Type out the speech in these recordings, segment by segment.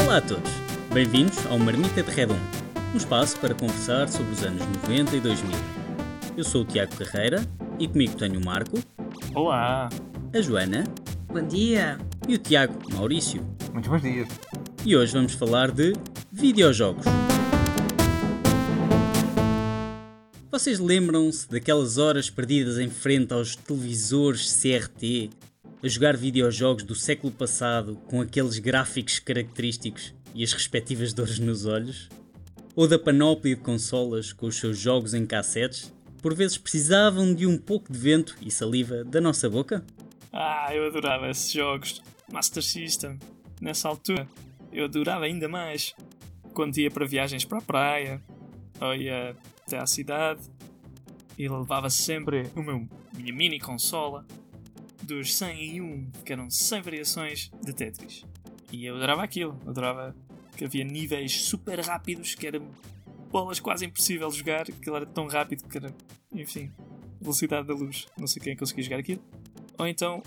Olá a todos, bem-vindos ao Marmita de Redon, um espaço para conversar sobre os anos 90 e 2000. Eu sou o Tiago Carreira e comigo tenho o Marco, Olá! a Joana Bom dia! e o Tiago Maurício. Muito bons dias. E hoje vamos falar de videojogos. Vocês lembram-se daquelas horas perdidas em frente aos televisores CRT a jogar videojogos do século passado com aqueles gráficos característicos e as respectivas dores nos olhos? Ou da panóplia de consolas com os seus jogos em cassetes? Por vezes precisavam de um pouco de vento e saliva da nossa boca? Ah, eu adorava esses jogos. Master System. Nessa altura, eu adorava ainda mais. Quando ia para viagens para a praia, ou ia até à cidade, e levava sempre o meu, minha mini consola dos 101, que eram 100 variações de Tetris. E eu adorava aquilo. Adorava que havia níveis super rápidos, que eram bolas quase impossível de jogar, aquilo era tão rápido que era, enfim, velocidade da luz. Não sei quem conseguia jogar aquilo. Ou então,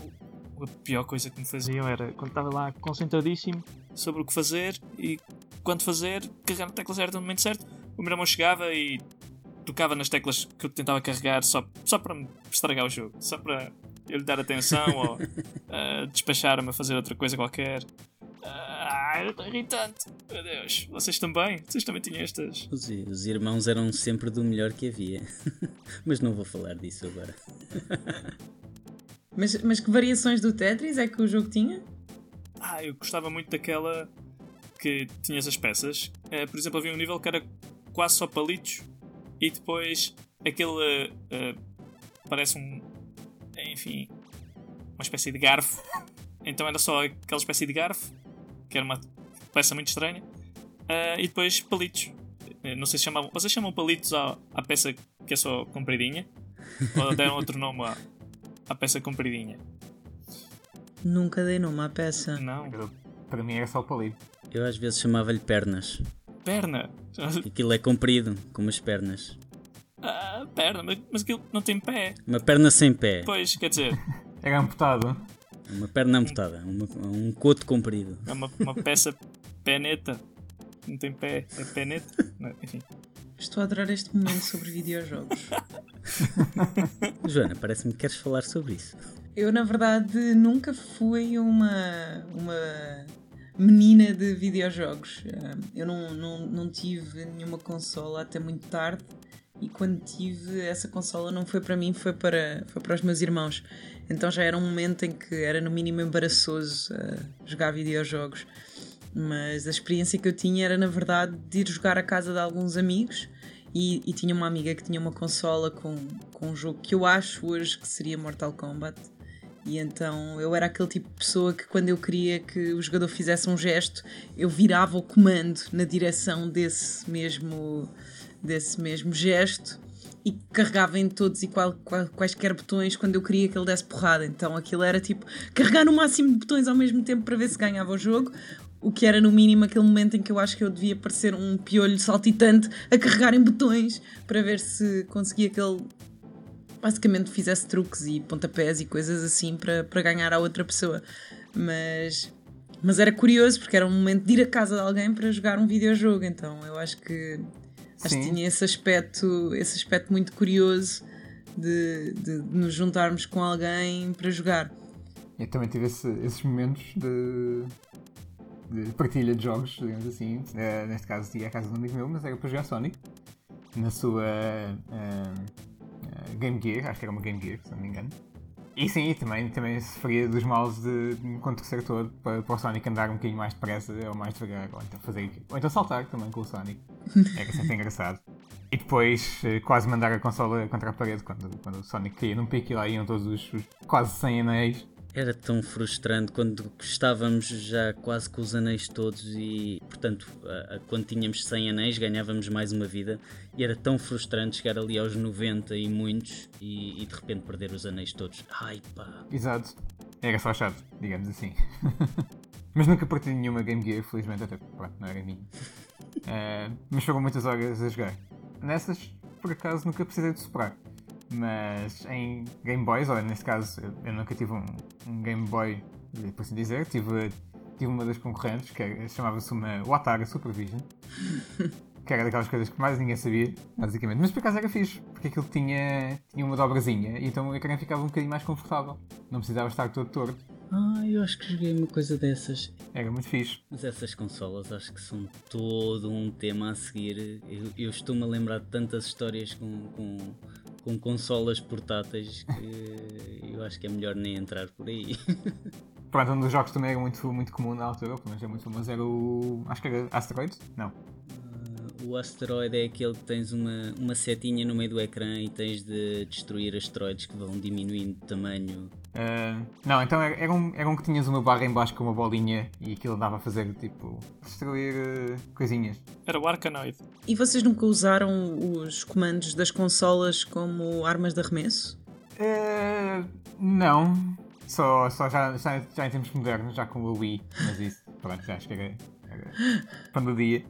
a pior coisa que me faziam era quando estava lá concentradíssimo sobre o que fazer e quando fazer, carregar na tecla certa no momento certo, o meu irmão chegava e tocava nas teclas que eu tentava carregar só, só para me estragar o jogo, só para eu lhe dar atenção ou ah, despachar-me a fazer outra coisa qualquer. Ah, era tão irritante. Meu Deus, vocês também? Vocês também tinham estas. Os, os irmãos eram sempre do melhor que havia. Mas não vou falar disso agora. Mas, mas que variações do Tetris é que o jogo tinha? Ah, eu gostava muito daquela que tinhas as peças. Eh, por exemplo, havia um nível que era quase só palitos e depois aquele eh, parece um. Enfim, uma espécie de garfo. Então era só aquela espécie de garfo, que era uma peça muito estranha, eh, e depois palitos. Não sei se chamavam. Vocês chamam palitos à, à peça que é só compridinha? Ou deram outro nome à, à peça compridinha? Nunca dei nome à peça. Não. Eu- para mim era só o palito. Eu às vezes chamava-lhe pernas. Perna! Aquilo é comprido, com umas pernas. Perna, mas, mas aquilo não tem pé. Uma perna sem pé. Pois, quer dizer, Era amputado. Uma perna amputada. Uma- um coto comprido. é uma, uma peça peneta. Não tem pé, é peneta. Não, enfim. Estou a adorar este momento sobre videojogos. Joana, parece-me que queres falar sobre isso. Eu, na verdade, nunca fui uma, uma menina de videojogos. Eu não, não, não tive nenhuma consola até muito tarde. E quando tive essa consola não foi para mim, foi para, foi para os meus irmãos. Então já era um momento em que era no mínimo embaraçoso ah, jogar videojogos. Mas a experiência que eu tinha era, na verdade, de ir jogar à casa de alguns amigos. E, e tinha uma amiga que tinha uma consola com, com um jogo que eu acho hoje que seria Mortal Kombat. E então eu era aquele tipo de pessoa que quando eu queria que o jogador fizesse um gesto, eu virava o comando na direção desse mesmo, desse mesmo gesto e carregava em todos e qual, qual- quaisquer botões quando eu queria que ele desse porrada. Então aquilo era tipo carregar no máximo de botões ao mesmo tempo para ver se ganhava o jogo. O que era no mínimo aquele momento em que eu acho que eu devia parecer um piolho saltitante a carregar em botões para ver se conseguia que ele basicamente fizesse truques e pontapés e coisas assim para, para ganhar a outra pessoa. Mas, mas era curioso porque era um momento de ir à casa de alguém para jogar um videojogo. Então eu acho que, acho que tinha esse aspecto, esse aspecto muito curioso de, de nos juntarmos com alguém para jogar. Eu também tive esse- esses momentos de, de partilha de jogos, digamos assim. Eh, neste caso, ia à casa de um amigo meu, mas era para jogar Sonic. Na sua eh, eh, Game Gear, acho que era uma Game Gear, se não me engano. E sim, também, também sofria dos males de, enquanto o setor para, para o Sonic andar um bocadinho mais depressa ou mais devagar, ou então fazer ou então saltar também com o Sonic. Era sempre engraçado. E depois eh, quase mandar a consola contra a parede quando, quando o Sonic caía num pique e lá iam todos os, os quase 100 anéis. Era tão frustrante quando estávamos já quase com os anéis todos e, portanto, quando tínhamos 100 anéis ganhávamos mais uma vida e era tão frustrante chegar ali aos 90 e muitos e, e de repente perder os anéis todos. Ai pá! Exato. Era só digamos assim. mas nunca parti nenhuma Game Gear, felizmente, até pronto, não era minha. Eh, mas foram muitas horas a jogar. Nessas, por acaso, nunca precisei de superar. Mas em Game Boys, ou neste caso, eu, nunca tive um, um Game Boy por assim dizer. Tive, tive uma das concorrentes, que chamava-se uma Watara Supervision. que era daquelas coisas que mais ninguém sabia, basicamente. Mas por acaso era fixe, porque aquilo tinha, tinha uma dobrazinha e então o ecrã ficava um bocadinho mais confortável. Não precisava estar todo torto. Ah, eu acho que joguei uma coisa dessas. Era muito fixe. Mas essas consolas acho que são todo um tema a seguir. Eu, eu estou-me a lembrar de tantas histórias com, com, com consolas portáteis que eu acho que é melhor nem entrar por aí. Pronto, um dos jogos também era muito, muito comum na altura, pelo menos é muito famoso, era o. Acho que era Asteroids? Não. O asteroide é aquele que tens uma, uma setinha no meio do ecrã e tens de destruir asteroides que vão diminuindo de tamanho. Uh, não, então era, era, um, era um que tinhas uma barra em baixo com uma bolinha e aquilo dava a fazer tipo destruir uh, coisinhas. Era o Arcanoid. E vocês nunca usaram os comandos das consolas como armas de arremesso? Uh, não. Só, só já, já, já em tempos modernos, já com o Wii, mas isso, pronto, já acho que era pão dia.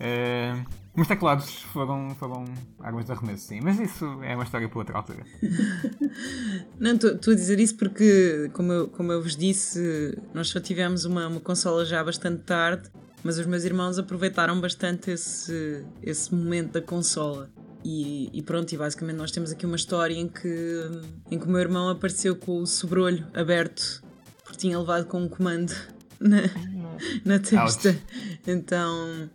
Uh, os teclados foram, foram armas de arremesso, sim, mas isso é uma história para outra altura. Não, estou a dizer isso porque, como eu, como eu vos disse, nós só tivemos uma, uma consola já bastante tarde, mas os meus irmãos aproveitaram bastante esse, esse momento da consola. E, e, pronto, e basicamente nós temos aqui uma história em que, em que o meu irmão apareceu com o sobrolho aberto porque tinha levado com um comando na, na testa. Ouch. Então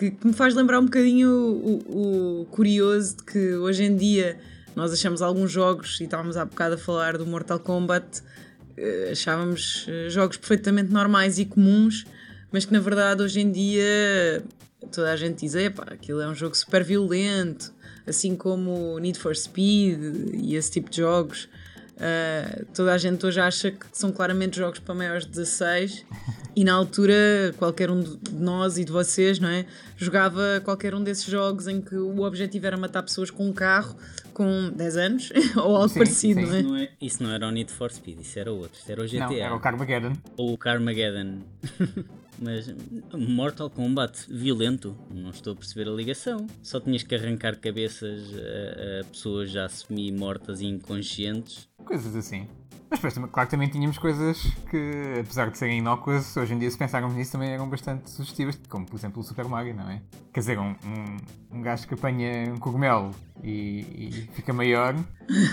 que, que me faz lembrar um bocadinho o, o, curioso de que hoje em dia nós achamos alguns jogos, e estávamos há bocado a falar do Mortal Kombat, eh, achávamos eh, jogos perfeitamente normais e comuns, mas que na verdade hoje em dia toda a gente diz: pá, aquilo é um jogo super violento, assim como Need for Speed e esse tipo de jogos. Uh, toda a gente hoje acha que são claramente jogos para maiores de 16 e na altura qualquer um de nós e de vocês não é, jogava qualquer um desses jogos em que o objetivo era matar pessoas com um carro com 10 anos ou algo sim, parecido, sim. não, é? Não é? Isso não era o Need for Speed, isso era outro, isso era o GTA. Não, era o Carmageddon. Ou o Carmageddon. Mas Mortal Kombat violento, não estou a perceber a ligação. Só tinhas que arrancar cabeças a, a pessoas já semi-mortas e inconscientes. Coisas assim. Mas depois, claro que também tínhamos coisas que, apesar de serem inócuas, hoje em dia, se pensarmos nisso, também eram bastante sugestivas, como por exemplo o Super Mario, não é? Quer dizer, um, um, um gajo que apanha um cogumelo e, e fica maior,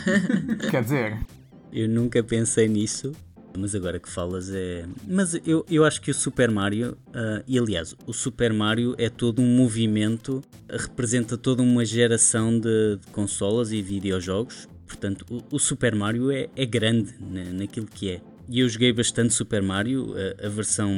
quer dizer. Eu nunca pensei nisso, mas agora que falas é. Mas eu, eu acho que o Super Mario, uh, e aliás, o Super Mario é todo um movimento, representa toda uma geração de, de consolas e videojogos. Portanto, o, o Super Mario é, é grande na, naquilo que é. E eu joguei bastante Super Mario, a, a versão,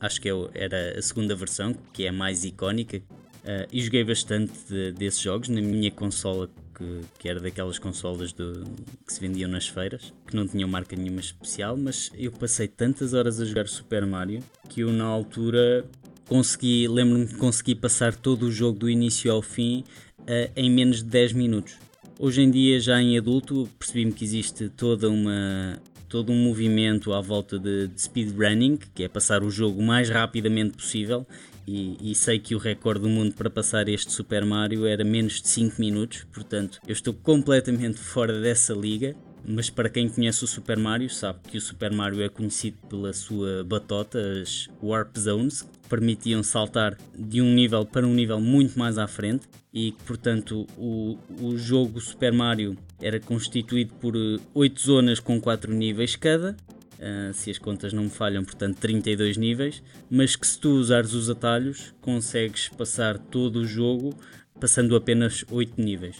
acho que é era a segunda versão, que é a mais icónica. Uh, e joguei bastante de, desses jogos na minha consola que, que era daquelas consolas do, que se vendiam nas feiras, que não tinham marca nenhuma especial, mas eu passei tantas horas a jogar Super Mario que eu na altura consegui, lembro-me que consegui passar todo o jogo do início ao fim uh, em menos de 10 minutos. Hoje em dia, já em adulto, percebi-me que existe toda uma, todo um movimento à volta de, de speedrunning, que é passar o jogo o mais rapidamente possível, e, e, sei que o recorde do mundo para passar este Super Mario era menos de 5 minutos, portanto eu estou completamente fora dessa liga. Mas para quem conhece o Super Mario, sabe que o Super Mario é conhecido pela sua batota, as Warp Zones, que permitiam saltar de um nível para um nível muito mais à frente e portanto, o, o jogo Super Mario era constituído por 8 zonas com 4 níveis cada uh, se as contas não me falham, portanto 32 níveis, mas que se tu usares os atalhos consegues passar todo o jogo passando apenas 8 níveis.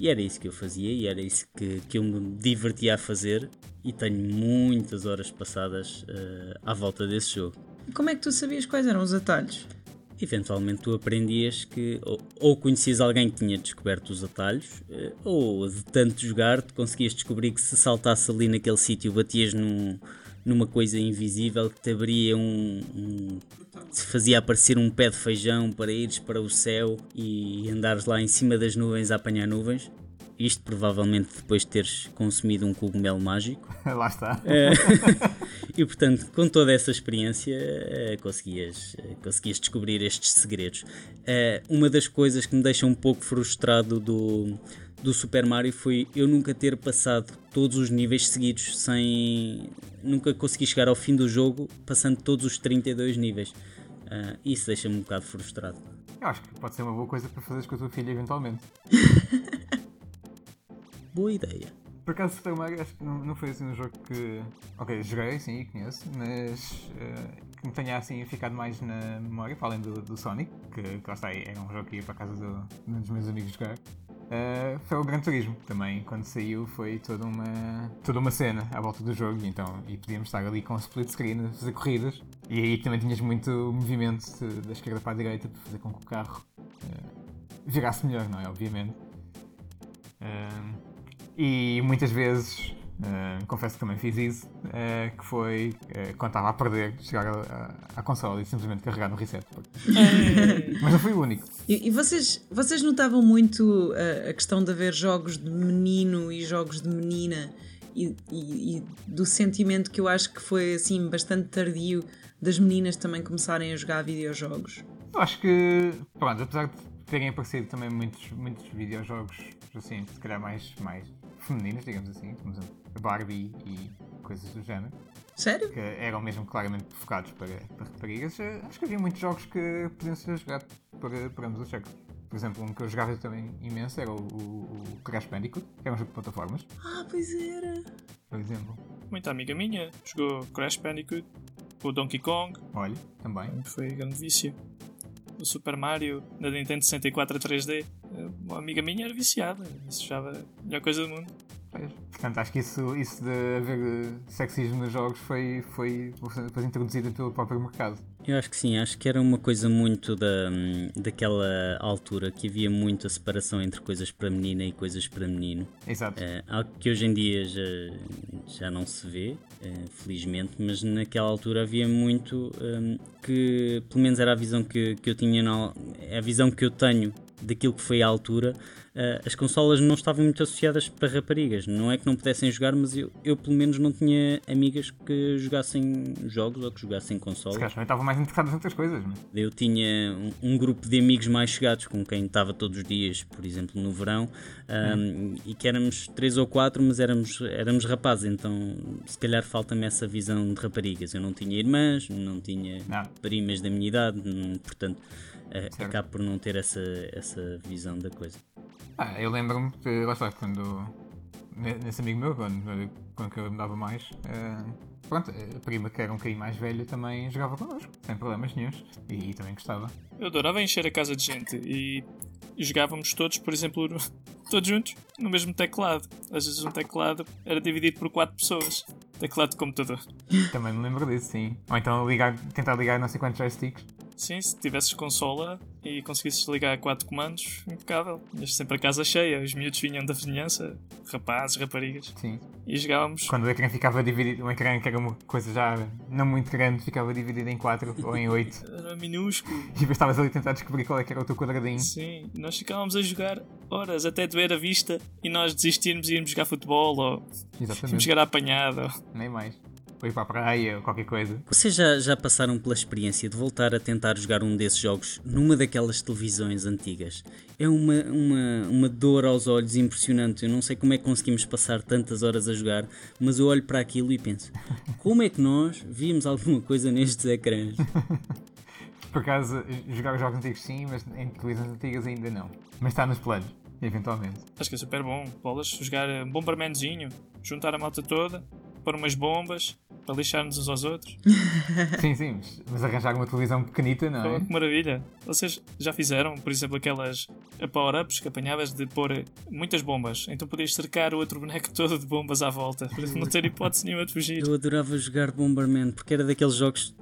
E era isso que eu fazia e era isso que, que eu me divertia a fazer e tenho muitas horas passadas uh, à volta desse jogo. Como é que tu sabias quais eram os atalhos? Eventualmente tu aprendias que ou, ou conhecias alguém que tinha descoberto os atalhos, uh, ou de tanto jogar tu conseguias descobrir que se saltasse ali naquele sítio batias num, numa coisa invisível que te abria um, um te fazia aparecer um pé de feijão para ires para o céu e andares lá em cima das nuvens a apanhar nuvens. Isto provavelmente depois de teres consumido um cogumelo mágico. Lá está. Eh, e portanto, com toda essa experiência, eh, conseguias, eh, conseguias descobrir estes segredos. uma das coisas que me deixa um pouco frustrado do, do Super Mario foi eu nunca ter passado todos os níveis seguidos sem. Nunca consegui chegar ao fim do jogo passando todos os 32 níveis. Uh, isso deixa-me um bocado frustrado. Eu acho que pode ser uma boa coisa para fazeres com a tua filha eventualmente. boa ideia. Por acaso Super Mario acho que não, não foi assim um jogo que. Ok, joguei, sim, conheço, mas uh, que me tenha assim ficado mais na memória, além do, do Sonic, que, que lá está, era um jogo que ia para a casa do, de um dos meus amigos jogar. Uh, foi o Gran Turismo também, quando saiu foi toda uma, toda uma cena à volta do jogo então, e podíamos estar ali com split screen a fazer corridas e aí também tinhas muito movimento da esquerda para a direita para fazer com que o carro uh, virasse melhor, não é? Obviamente. Uh, e muitas vezes Uh, confesso que também fiz isso, uh, que foi uh, quando estava a perder, chegar à consola e simplesmente carregar no reset. Mas não fui o único. E, e vocês, vocês notavam muito a questão de haver jogos de menino e jogos de menina e, e, e, do sentimento que eu acho que foi assim bastante tardio das meninas também começarem a jogar videojogos? Eu acho que, pronto, apesar de terem aparecido também muitos, muitos videojogos, assim, se calhar mais, mais femininas, digamos assim, como Barbie e coisas do género. Sério? Que eram mesmo claramente focados para, para raparigas. Acho que havia muitos jogos que podiam ser jogados para, para ambos os sexos. Por exemplo, um que eu jogava também imenso era o, o, o Crash Bandicoot, que era um jogo de plataformas. Ah, pois era. Por exemplo. Muita amiga minha jogou Crash Bandicoot, o Donkey Kong. Olha, também. Foi grande vício. O Super Mario da Nintendo 64 3D. Uma amiga minha era viciada, achava a melhor coisa do mundo. Portanto, acho que isso, isso de haver sexismo nos jogos foi, foi depois introduzido pelo próprio mercado. Eu acho que sim, acho que era uma coisa muito da, daquela altura que havia muita separação entre coisas para menina e coisas para menino. Exato. É, algo que hoje em dia já, já não se vê, é, felizmente, mas naquela altura havia muito um, que, pelo menos era a visão que, que eu tinha, na, é a visão que eu tenho daquilo que foi a altura as consolas não estavam muito associadas para raparigas. Não é que não pudessem jogar, mas eu, eu pelo menos não tinha amigas que jogassem jogos ou que jogassem consolas. Se estavam mais interessadas em outras coisas. Não? Eu tinha um, um, grupo de amigos mais chegados com quem estava todos os dias, por exemplo, no verão, um, hum. e que éramos três ou quatro, mas éramos, éramos rapazes, então se calhar falta-me essa visão de raparigas. Eu não tinha irmãs, não tinha não. primas da minha idade, portanto. Uh, acabo por não ter essa, essa visão da coisa. Ah, eu lembro-me que, lá está, quando. Nesse amigo meu, quando, quando eu me dava mais, uh, pronto, a prima que era um bocadinho mais velha também jogava connosco, sem problemas nenhums, e, e também gostava. Eu adorava encher a casa de gente e jogávamos todos, por exemplo, todos juntos, no mesmo teclado. Às vezes um teclado era dividido por quatro pessoas. Teclado de computador. Também me lembro disso, sim. Ou então ligar, tentar ligar não sei quantos joysticks Sim, se tivesses consola e conseguisses ligar quatro comandos, impecável. Tinhas sempre a casa cheia, os miúdos vinham da vizinhança, rapazes, raparigas. Sim. E jogávamos. Quando o ecrã ficava dividido, um ecrã que era uma coisa já não muito grande, ficava dividido em quatro ou em oito. Era minúsculo. E depois estavas ali a tentar descobrir qual é que era o teu quadradinho. Sim, nós ficávamos a jogar horas até doer a vista e nós desistirmos e irmos jogar futebol ou Exatamente. jogar apanhado. Nem mais ou ir para a praia ou qualquer coisa. Vocês já, já passaram pela experiência de voltar a tentar jogar um desses jogos numa daquelas televisões antigas? É uma, uma, uma dor aos olhos impressionante. Eu não sei como é que conseguimos passar tantas horas a jogar, mas eu olho para aquilo e penso: como é que nós vimos alguma coisa nestes ecrãs? Por acaso, jogar jogos antigos sim, mas em televisões antigas ainda não. Mas está nos planos, eventualmente. Acho que é super bom. Bolas, jogar Bombermanzinho, juntar a malta toda, pôr umas bombas, para lixar-nos uns aos outros. sim, sim, mas arranjar uma televisão pequenita, não é? Oh, que maravilha! Vocês já fizeram, por exemplo, aquelas power-ups que apanhavas de pôr muitas bombas, então podias cercar o outro boneco todo de bombas à volta, para não ter hipótese nenhuma de fugir. Eu adorava jogar Bomberman, porque era daqueles jogos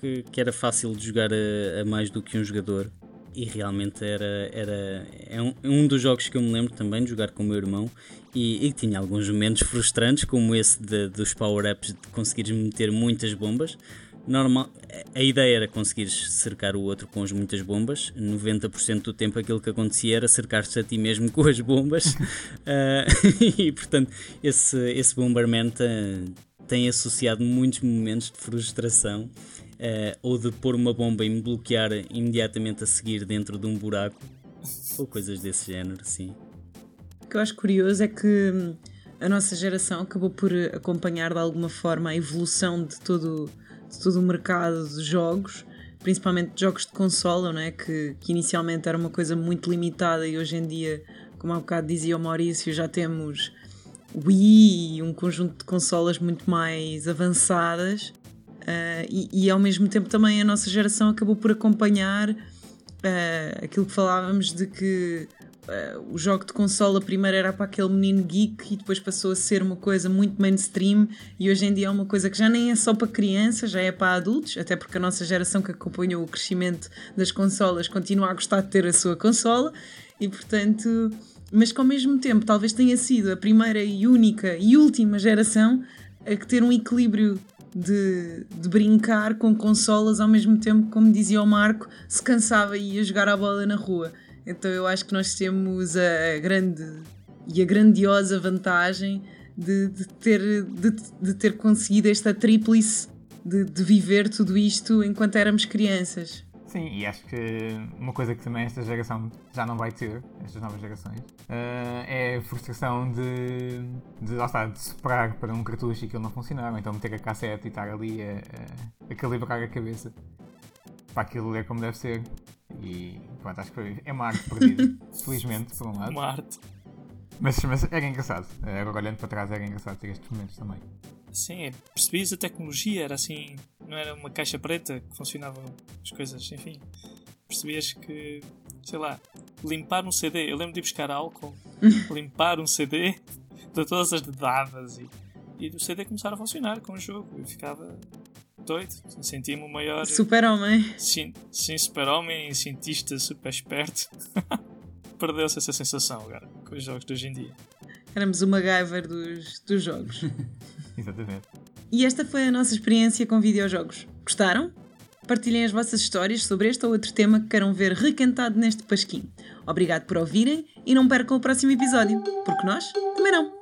que, que era fácil de jogar a, a mais do que um jogador e realmente era, era é um, um, dos jogos que eu me lembro também de jogar com o meu irmão e, e tinha alguns momentos frustrantes, como esse de, dos power-ups de conseguires meter muitas bombas. Normal, a ideia era conseguires cercar o outro com as muitas bombas. 90% do tempo aquilo que acontecia era cercar-te a ti mesmo com as bombas. uh, e portanto, esse, esse Bomberman tem associado muitos momentos de frustração. Uh, ou de pôr uma bomba e me bloquear imediatamente a seguir dentro de um buraco, ou coisas desse género, sim. que eu acho curioso é que hum, a nossa geração acabou por acompanhar de alguma forma a evolução de todo, de todo o mercado de jogos, principalmente jogos de consola, não é? que, que inicialmente era uma coisa muito limitada e hoje em dia, como há bocado dizia o Maurício, já temos Wii e um conjunto de consolas muito mais avançadas. Uh, e, e, ao mesmo tempo também a nossa geração acabou por acompanhar uh, aquilo que falávamos de que uh, o jogo de consola primeiro era para aquele menino geek e depois passou a ser uma coisa muito mainstream e hoje em dia é uma coisa que já nem é só para crianças, já é para adultos, até porque a nossa geração que acompanhou o crescimento das consolas continua a gostar de ter a sua consola e portanto, mas que ao mesmo tempo talvez tenha sido a primeira e única e última geração a ter um equilíbrio de, de, brincar com consolas ao mesmo tempo, como dizia o Marco, se cansava e ia jogar a bola na rua. Então eu acho que nós temos a grande e a grandiosa vantagem de, de ter, de, de, ter conseguido esta tríplice de, de viver tudo isto enquanto éramos crianças. Sim, e acho que uma coisa que também esta geração já não vai ter, estas novas gerações, uh, é a frustração de, de, lá está, de superar para um cartucho e aquilo não funcionar, ou então meter a cassete e estar ali a, a, a calibrar a cabeça para aquilo ler como deve ser. E pronto, acho que é uma arte perdida, felizmente, por um lado. Uma arte. Mas, mas era engraçado, agora olhando para trás era engraçado ter estes momentos também. Sim, percebias a tecnologia, era assim, não era uma caixa preta que funcionavam as coisas, enfim. Percebias que, sei lá, limpar um CD, eu lembro de ir buscar álcool, limpar um CD de todas as dadas e, e do CD começar a funcionar com o jogo. Eu ficava doido, sentia-me o maior. Super-homem. Sim, sim super-homem, cientista super esperto. Perdeu-se essa sensação agora com os jogos de hoje em dia. Éramos o MacGyver dos, dos jogos. Exatamente. E esta foi a nossa experiência com videojogos. Gostaram? Partilhem as vossas histórias sobre este ou outro tema que queiram ver requentado neste pasquim. Obrigado por ouvirem e não percam o próximo episódio, porque nós também não.